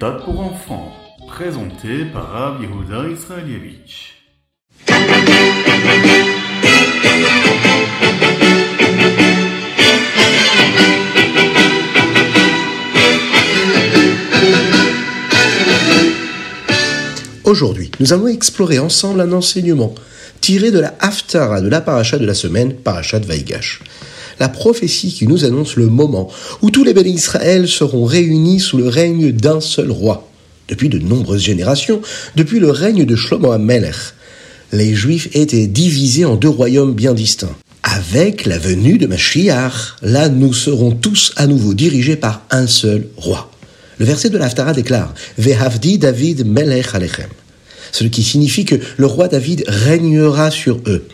méthode pour enfants, présenté par Rav Yehuda Israelievich. Aujourd'hui, nous allons explorer ensemble un enseignement tiré de la Haftara de la paracha de la semaine, paracha de Vaïgash. La prophétie qui nous annonce le moment où tous les bénis Israël seront réunis sous le règne d'un seul roi. Depuis de nombreuses générations, depuis le règne de Shlomo HaMelech, les Juifs étaient divisés en deux royaumes bien distincts. Avec la venue de Mashiach, là nous serons tous à nouveau dirigés par un seul roi. Le verset de l'Haftara déclare Vehavdi David Melech Alechem ce qui signifie que le roi David régnera sur eux.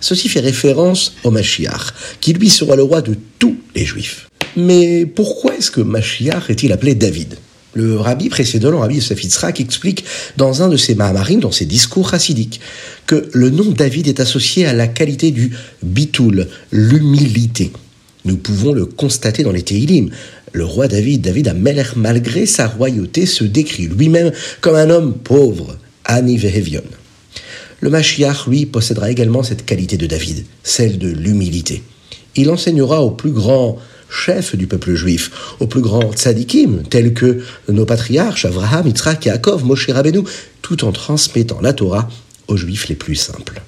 Ceci fait référence au Mashiach, qui lui sera le roi de tous les Juifs. Mais pourquoi est-ce que Mashiach est-il appelé David? Le rabbi précédent, le rabbi Yosef explique dans un de ses Mahamarim, dans ses discours chassidiques, que le nom David est associé à la qualité du bitoul, l'humilité. Nous pouvons le constater dans les Tehillim. Le roi David, David a Melech, malgré sa royauté, se décrit lui-même comme un homme pauvre, Ani. Le Mashiach, lui, possédera également cette qualité de David, celle de l'humilité. Il enseignera aux plus grands chefs du peuple juif, aux plus grands tzadikim, tels que nos patriarches, Abraham, Yitzhak, Yaakov, Moshe Rabbeinu, tout en transmettant la Torah aux juifs les plus simples.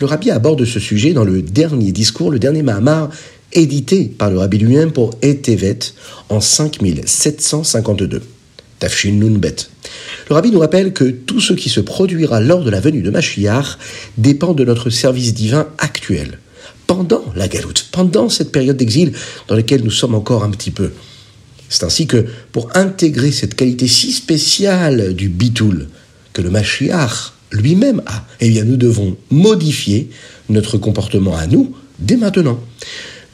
Le rabbi aborde ce sujet dans le dernier discours, le dernier Mahamar, édité par le rabbi lui-même pour Etevet en 5752. Tafshin Nunbet. Le rabbi nous rappelle que tout ce qui se produira lors de la venue de Mashiach dépend de notre service divin actuel, pendant la galoute, pendant cette période d'exil dans laquelle nous sommes encore un petit peu. C'est ainsi que, pour intégrer cette qualité si spéciale du bitoul que le Mashiach lui-même a, eh bien, nous devons modifier notre comportement à nous dès maintenant.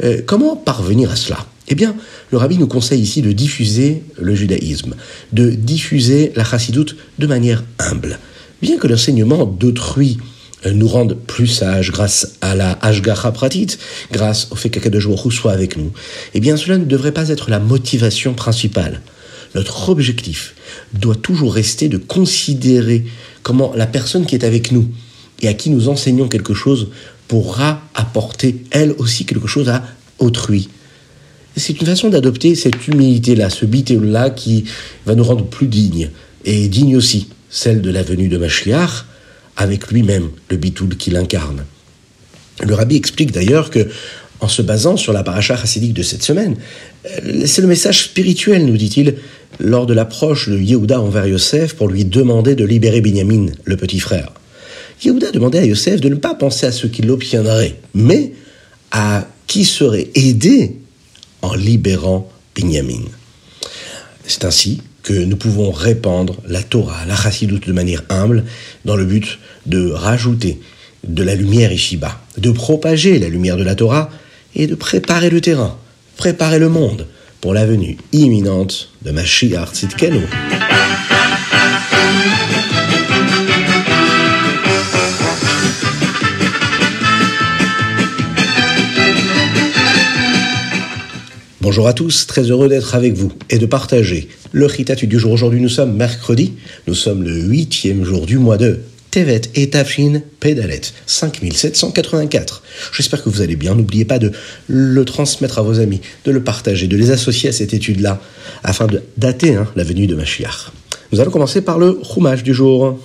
Euh, comment parvenir à cela? Eh bien, le rabbi nous conseille ici de diffuser le judaïsme, de diffuser la chassidoute de manière humble. Bien que l'enseignement d'autrui euh, nous rende plus sages grâce à la Ashgacha Pratit, grâce au fait qu'Akadosh soit avec nous, eh bien cela ne devrait pas être la motivation principale. Notre objectif doit toujours rester de considérer comment la personne qui est avec nous et à qui nous enseignons quelque chose pourra apporter elle aussi quelque chose à autrui c'est une façon d'adopter cette humilité-là, ce bité-là qui va nous rendre plus dignes, et digne aussi, celle de la venue de Mashiach, avec lui-même, le bitoul qu'il incarne. Le rabbi explique d'ailleurs que, en se basant sur la paracha chassidique de cette semaine, euh, c'est le message spirituel, nous dit-il, lors de l'approche de Yehuda envers Yosef pour lui demander de libérer Binyamin, le petit frère. Yehuda demandait à Yosef de ne pas penser à ce qu'il obtiendrait, mais à qui serait aidé en libérant Binyamin. C'est ainsi que nous pouvons répandre la Torah, la chassidoute de manière humble, dans le but de rajouter de la lumière Ishiba, de propager la lumière de la Torah et de préparer le terrain, préparer le monde pour la venue imminente de Mashiach Tzidkenu. Bonjour à tous, très heureux d'être avec vous et de partager le Ritatu du jour. Aujourd'hui, nous sommes mercredi, nous sommes le huitième jour du mois de Tevet et Tafshin Pédalet 5784. J'espère que vous allez bien. N'oubliez pas de le transmettre à vos amis, de le partager, de les associer à cette étude-là afin de dater hein, la venue de Mashiach. Nous allons commencer par le Chumash du jour.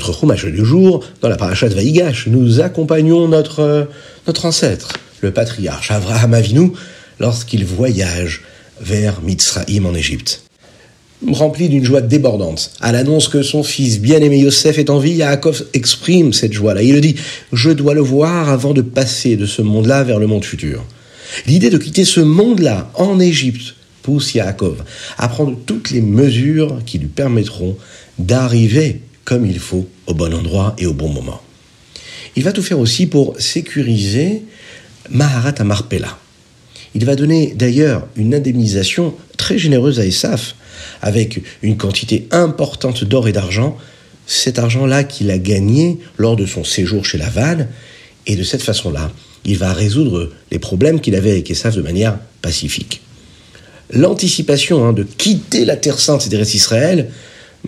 Notre Chumash du jour, dans la parachat de Vaïgash, nous accompagnons notre, euh, notre ancêtre, le patriarche Avraham Avinu, lorsqu'il voyage vers Mitzraïm en Égypte. Rempli d'une joie débordante, à l'annonce que son fils bien-aimé Yosef est en vie, Yaakov exprime cette joie-là. Il dit Je dois le voir avant de passer de ce monde-là vers le monde futur. L'idée de quitter ce monde-là en Égypte pousse Yaakov à prendre toutes les mesures qui lui permettront d'arriver comme il faut, au bon endroit et au bon moment. Il va tout faire aussi pour sécuriser Maharat Amarpella. Il va donner d'ailleurs une indemnisation très généreuse à Esaf, avec une quantité importante d'or et d'argent, cet argent-là qu'il a gagné lors de son séjour chez Laval, et de cette façon-là, il va résoudre les problèmes qu'il avait avec Esav de manière pacifique. L'anticipation hein, de quitter la terre sainte et des Israël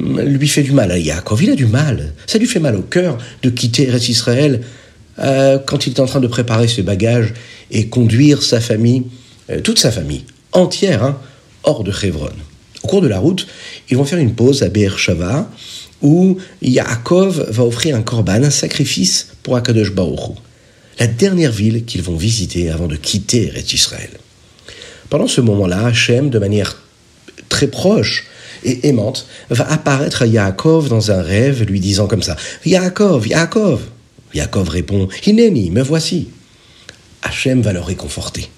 lui fait du mal à Yaakov. Il a du mal. Ça lui fait mal au cœur de quitter Eretz Israël euh, quand il est en train de préparer ses bagages et conduire sa famille, euh, toute sa famille, entière, hein, hors de Hebron. Au cours de la route, ils vont faire une pause à Be'er-Shava où Yaakov va offrir un korban, un sacrifice pour Akadosh Baruch la dernière ville qu'ils vont visiter avant de quitter Eretz Israël. Pendant ce moment-là, Hachem, de manière très proche, et aimante, va apparaître à Yaakov dans un rêve, lui disant comme ça Yaakov, Yaakov Yaakov répond Hineni, me voici. Hachem va le réconforter.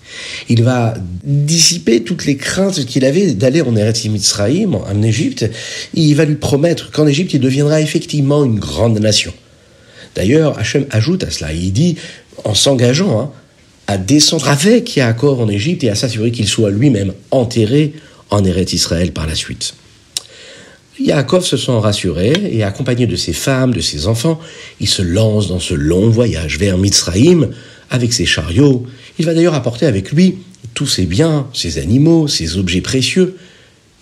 Il va dissiper toutes les craintes qu'il avait d'aller en Eretz Mitzrayim, en Égypte. Il va lui promettre qu'en Égypte, il deviendra effectivement une grande nation. D'ailleurs, Hachem ajoute à cela, il dit, en s'engageant hein, à descendre avec Yaakov en Égypte et à s'assurer qu'il soit lui-même enterré en Eretz Israël par la suite. Yaakov se sent rassuré et accompagné de ses femmes, de ses enfants, il se lance dans ce long voyage vers Mitzraïm avec ses chariots. Il va d'ailleurs apporter avec lui tous ses biens, ses animaux, ses objets précieux.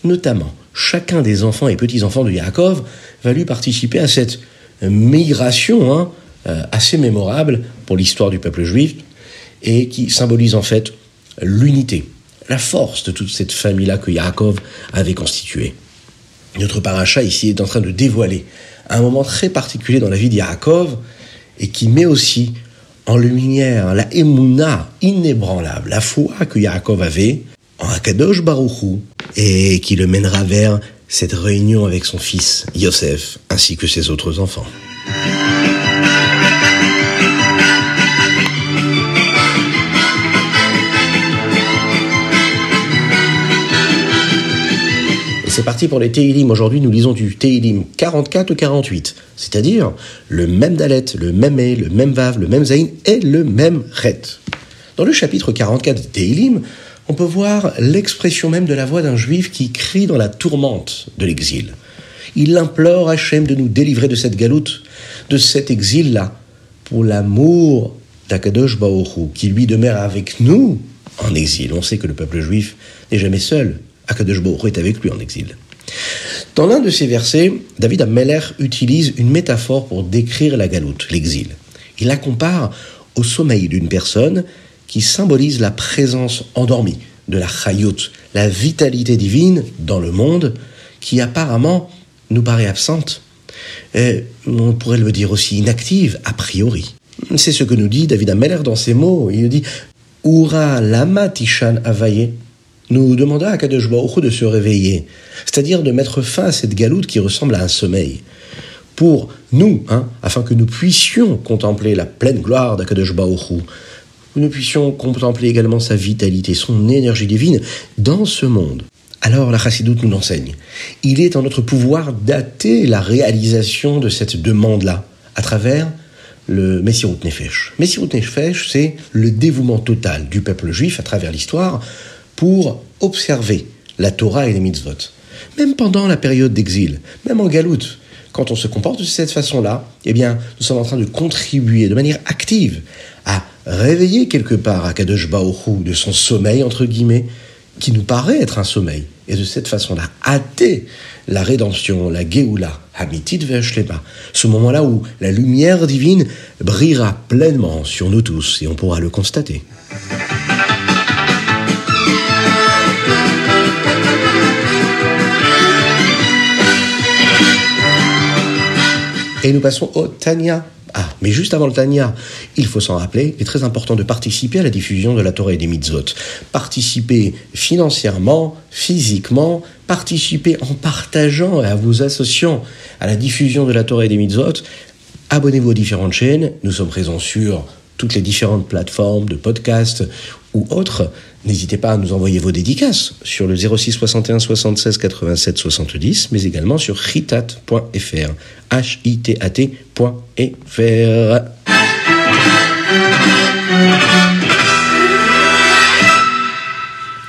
Notamment, chacun des enfants et petits-enfants de Yaakov va lui participer à cette migration hein, euh, assez mémorable pour l'histoire du peuple juif et qui symbolise en fait l'unité, la force de toute cette famille-là que Yaakov avait constituée. Notre paracha ici est en train de dévoiler un moment très particulier dans la vie d'Yaakov et qui met aussi en lumière la émouna inébranlable, la foi que Yaakov avait en Akadosh Baruchou et qui le mènera vers cette réunion avec son fils Yosef ainsi que ses autres enfants. C'est parti pour les Teilim. Aujourd'hui, nous lisons du Teilim 44 ou 48, c'est-à-dire le même Dalet, le même E, le même Vav, le même Zain et le même Ret. Dans le chapitre 44 des Teilim, on peut voir l'expression même de la voix d'un juif qui crie dans la tourmente de l'exil. Il implore Hachem de nous délivrer de cette galoute, de cet exil-là, pour l'amour d'Akadosh Baoru, qui lui demeure avec nous en exil. On sait que le peuple juif n'est jamais seul, Akadosh Baruch est avec lui en exil. Dans l'un de ces versets, David Ameller utilise une métaphore pour décrire la galoute, l'exil. Il la compare au sommeil d'une personne qui symbolise la présence endormie de la chayut, la vitalité divine dans le monde qui apparemment nous paraît absente. Et on pourrait le dire aussi inactive, a priori. C'est ce que nous dit David Ameller dans ses mots. Il dit Ura lama tishan avaye nous demanda à Kadosh de se réveiller, c'est-à-dire de mettre fin à cette galoute qui ressemble à un sommeil. Pour nous, hein, afin que nous puissions contempler la pleine gloire d'Akadosh que nous puissions contempler également sa vitalité, son énergie divine dans ce monde. Alors la chassidoute nous l'enseigne. Il est en notre pouvoir dater la réalisation de cette demande-là à travers le Messirut Nefesh. Messirut Nefesh, c'est le dévouement total du peuple juif à travers l'histoire pour observer la Torah et les mitzvot. Même pendant la période d'exil, même en galoute, quand on se comporte de cette façon-là, eh bien, nous sommes en train de contribuer de manière active à réveiller quelque part à Kadosh Baoru de son sommeil, entre guillemets, qui nous paraît être un sommeil. Et de cette façon-là, hâter la rédemption, la Géoula, Hamitit Veshlema, ce moment-là où la lumière divine brillera pleinement sur nous tous, et on pourra le constater. Et nous passons au Tanya. Ah, mais juste avant le Tanya, il faut s'en rappeler, il est très important de participer à la diffusion de la Torah et des mitzvot. Participer financièrement, physiquement, participer en partageant et en vous associant à la diffusion de la Torah et des mitzvot. Abonnez-vous aux différentes chaînes. Nous sommes présents sur toutes les différentes plateformes de podcast ou autres. N'hésitez pas à nous envoyer vos dédicaces sur le 06 61 76 87 70, mais également sur hitat.fr. H-I-T-A-T.fr.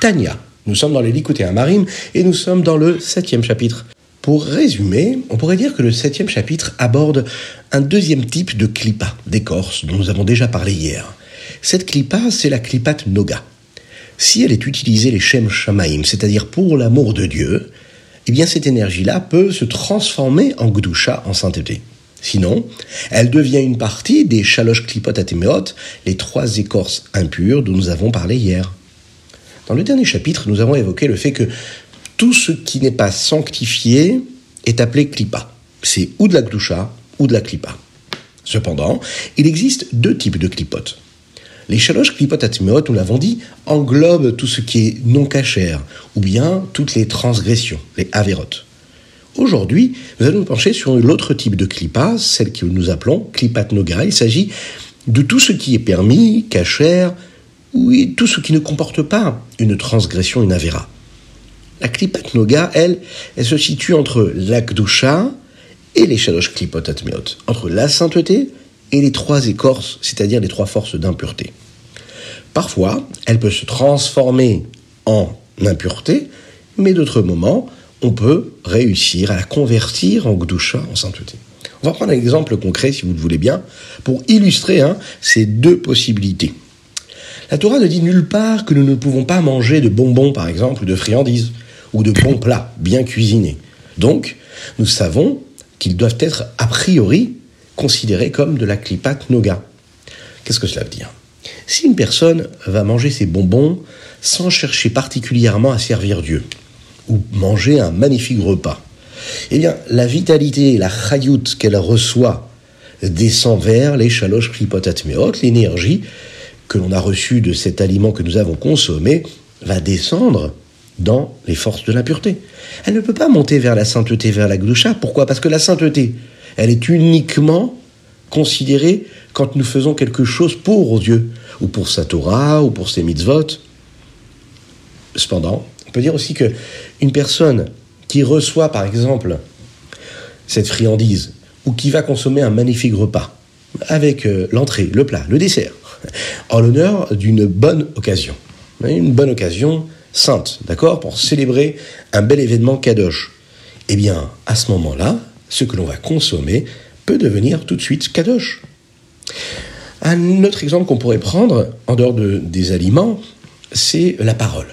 Tania. Nous sommes dans les Likuté Marim et nous sommes dans le septième chapitre. Pour résumer, on pourrait dire que le septième chapitre aborde un deuxième type de clipa, d'écorce, dont nous avons déjà parlé hier Cette clipa, c'est la clipat noga. Si elle est utilisée les shem shamaim, c'est-à-dire pour l'amour de Dieu, eh bien cette énergie-là peut se transformer en gdusha, en sainteté. Sinon, elle devient une partie des shalosh klipot atemeot, les trois écorces impures dont nous avons parlé hier. Dans le dernier chapitre, nous avons évoqué le fait que tout ce qui n'est pas sanctifié est appelé klipa. C'est ou de la gdusha ou de la klipa. Cependant, il existe deux types de clipotes. Les chaloches clipot atmeot, nous l'avons dit, englobent tout ce qui est non cachère, ou bien toutes les transgressions, les avérotes. Aujourd'hui, nous allons nous pencher sur l'autre type de clipa, celle que nous appelons clipat noga. Il s'agit de tout ce qui est permis, cachère, ou tout ce qui ne comporte pas une transgression, une avéra. La klipat noga, elle, elle se situe entre l'akdusha et les shalosh klipot atmeot, entre la sainteté et les trois écorces, c'est-à-dire les trois forces d'impureté. Parfois, elle peut se transformer en impureté, mais d'autres moments, on peut réussir à la convertir en gdusha, en sainteté. On va prendre un exemple concret, si vous le voulez bien, pour illustrer hein, ces deux possibilités. La Torah ne dit nulle part que nous ne pouvons pas manger de bonbons, par exemple, ou de friandises, ou de bons plats bien cuisinés. Donc, nous savons qu'ils doivent être a priori considérés comme de la klipat noga. Qu'est-ce que cela veut dire? Si une personne va manger ses bonbons sans chercher particulièrement à servir Dieu, ou manger un magnifique repas, eh bien, la vitalité, la chayout qu'elle reçoit descend vers les chaloches klipotatmeot, l'énergie que l'on a reçue de cet aliment que nous avons consommé va descendre dans les forces de l'impureté. Elle ne peut pas monter vers la sainteté, vers la gloucha. Pourquoi? Parce que la sainteté, elle est uniquement considérée quand nous faisons quelque chose pour Dieu, ou pour sa Torah, ou pour ses mitzvot. Cependant, on peut dire aussi que une personne qui reçoit, par exemple, cette friandise, ou qui va consommer un magnifique repas, avec euh, l'entrée, le plat, le dessert, en l'honneur d'une bonne occasion. Une bonne occasion sainte, d'accord, pour célébrer un bel événement kadosh. Eh bien, à ce moment-là, ce que l'on va consommer peut devenir tout de suite kadosh. Un autre exemple qu'on pourrait prendre, en dehors de, des aliments, c'est la parole.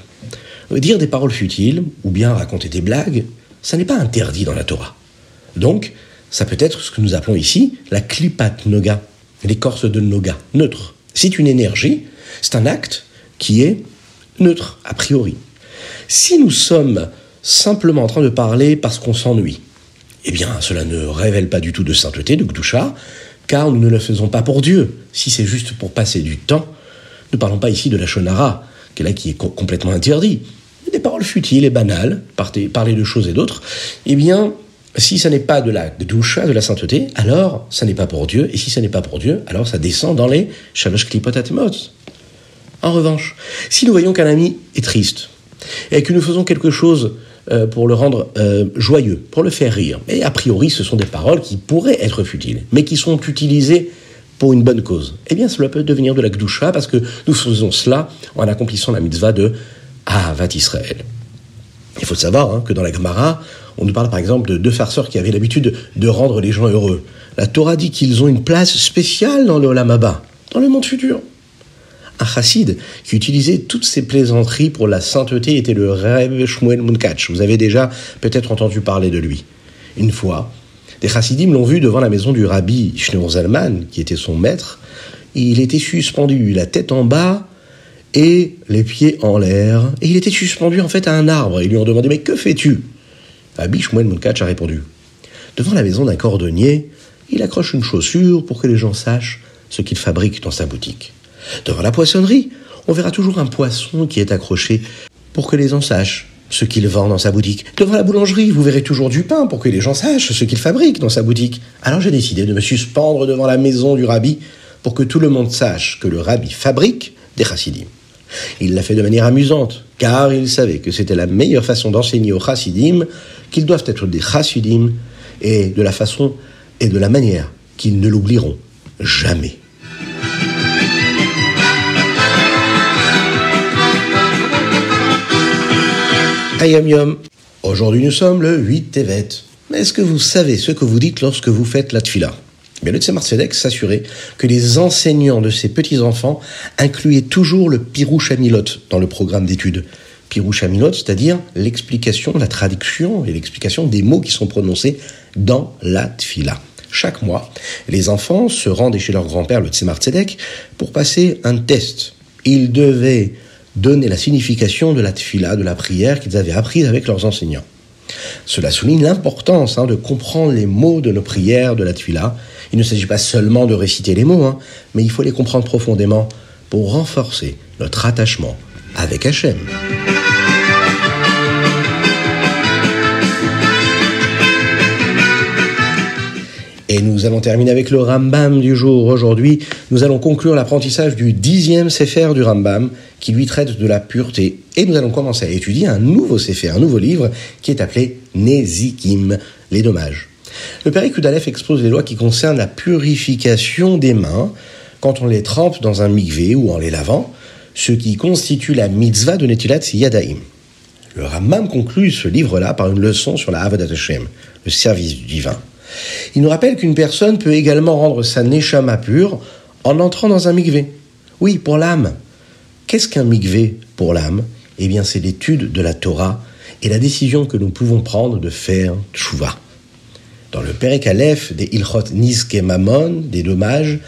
Dire des paroles futiles, ou bien raconter des blagues, ça n'est pas interdit dans la Torah. Donc, ça peut être ce que nous appelons ici la klipat noga, l'écorce de noga, neutre. C'est une énergie, c'est un acte qui est neutre, a priori. Si nous sommes simplement en train de parler parce qu'on s'ennuie, eh bien, cela ne révèle pas du tout de sainteté, de Gdusha, car nous ne le faisons pas pour Dieu. Si c'est juste pour passer du temps, ne parlons pas ici de la shonara, qui est là qui est complètement interdit. Des paroles futiles et banales, parler de choses et d'autres, eh bien, si ça n'est pas de la Gdusha, de la sainteté, alors ça n'est pas pour Dieu, et si ça n'est pas pour Dieu, alors ça descend dans les shalosh en revanche, si nous voyons qu'un ami est triste et que nous faisons quelque chose euh, pour le rendre euh, joyeux, pour le faire rire, et a priori ce sont des paroles qui pourraient être futiles, mais qui sont utilisées pour une bonne cause, eh bien cela peut devenir de la gdusha parce que nous faisons cela en accomplissant la mitzvah de Ahavat Israël. Il faut savoir hein, que dans la Gemara, on nous parle par exemple de deux farceurs qui avaient l'habitude de rendre les gens heureux. La Torah dit qu'ils ont une place spéciale dans le Olamaba, dans le monde futur un chassid qui utilisait toutes ces plaisanteries pour la sainteté était le Reb Shmuel Munkach. Vous avez déjà peut-être entendu parler de lui. Une fois, des chassidim l'ont vu devant la maison du rabbi Shneur Zalman, qui était son maître. Il était suspendu, la tête en bas et les pieds en l'air. Et il était suspendu en fait à un arbre. Ils lui ont demandé Mais que fais-tu? Rabbi Shmuel Munkach a répondu Devant la maison d'un cordonnier, il accroche une chaussure pour que les gens sachent ce qu'il fabrique dans sa boutique. Devant la poissonnerie, on verra toujours un poisson qui est accroché pour que les gens sachent ce qu'il vend dans sa boutique. Devant la boulangerie, vous verrez toujours du pain pour que les gens sachent ce qu'il fabrique dans sa boutique. Alors j'ai décidé de me suspendre devant la maison du rabbi pour que tout le monde sache que le rabbi fabrique des chassidim. Il l'a fait de manière amusante, car il savait que c'était la meilleure façon d'enseigner aux chassidim qu'ils doivent être des chassidim et de la façon et de la manière qu'ils ne l'oublieront jamais. Ayam Yom. Aujourd'hui nous sommes le 8 Tevet. Mais est-ce que vous savez ce que vous dites lorsque vous faites la tfila? Mais le Tzemar Tzedek s'assurait que les enseignants de ces petits-enfants incluaient toujours le Pirouche Amilot dans le programme d'études. Pirouche Amilot, c'est-à-dire l'explication, la traduction et l'explication des mots qui sont prononcés dans la Tfila. Chaque mois, les enfants se rendaient chez leur grand-père, le Tzemar Tzedek, pour passer un test. Ils devaient donner la signification de la Tfila, de la prière qu'ils avaient apprise avec leurs enseignants. Cela souligne l'importance hein, de comprendre les mots de nos prières de la Tfila. Il ne s'agit pas seulement de réciter les mots, hein, mais il faut les comprendre profondément pour renforcer notre attachement avec Hachem. Et nous allons terminer avec le Rambam du jour. Aujourd'hui, nous allons conclure l'apprentissage du dixième Sefer du Rambam, qui lui traite de la pureté. Et nous allons commencer à étudier un nouveau Sefer, un nouveau livre, qui est appelé Nezikim, les dommages. Le Père Aleph expose les lois qui concernent la purification des mains quand on les trempe dans un mikvé ou en les lavant, ce qui constitue la mitzvah de Netilat Yadaim. Le Rambam conclut ce livre-là par une leçon sur la Avodat Hashem, le service divin. Il nous rappelle qu'une personne peut également rendre sa neshama pure en entrant dans un mikvé. Oui, pour l'âme. Qu'est-ce qu'un mikvé pour l'âme? Eh bien, c'est l'étude de la Torah et la décision que nous pouvons prendre de faire tchouva. Dans le Perek Aleph des Ilchot Nizke Mamon, des dommages,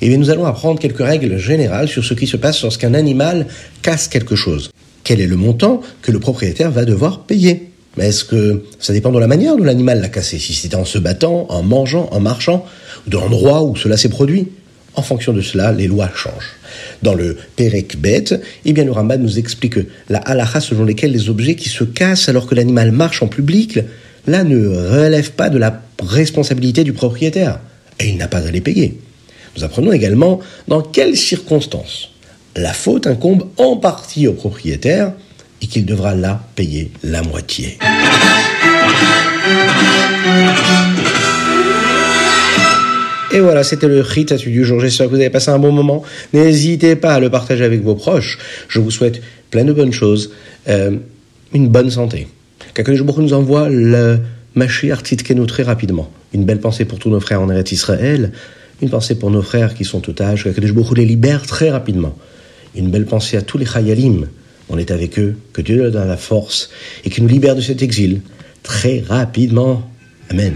eh bien, nous allons apprendre quelques règles générales sur ce qui se passe lorsqu'un animal casse quelque chose. Quel est le montant que le propriétaire va devoir payer? Mais est-ce que ça dépend de la manière dont l'animal l'a cassé Si c'était en se battant, en mangeant, en marchant, ou de l'endroit où cela s'est produit? En fonction de cela, les lois changent. Dans le Perek Bet, eh bien, le nous explique que la halakha selon lesquelles les objets qui se cassent alors que l'animal marche en public, là ne relèvent pas de la responsabilité du propriétaire. Et il n'a pas à les payer. Nous apprenons également dans quelles circonstances la faute incombe en partie au propriétaire et qu'il devra là payer la moitié. Et voilà, c'était le Ritat du jour. J'espère que vous avez passé un bon moment. N'hésitez pas à le partager avec vos proches. Je vous souhaite plein de bonnes choses, euh, une bonne santé. Qu'Akadosh nous envoie le Mashiach Tzidkenu très rapidement. Une belle pensée pour tous nos frères en Eretz Israël. Une pensée pour nos frères qui sont otages. Qu'Akadosh les libère très rapidement. Une belle pensée à tous les Chayalim on est avec eux, que Dieu leur donne la force et qu'il nous libère de cet exil très rapidement. Amen.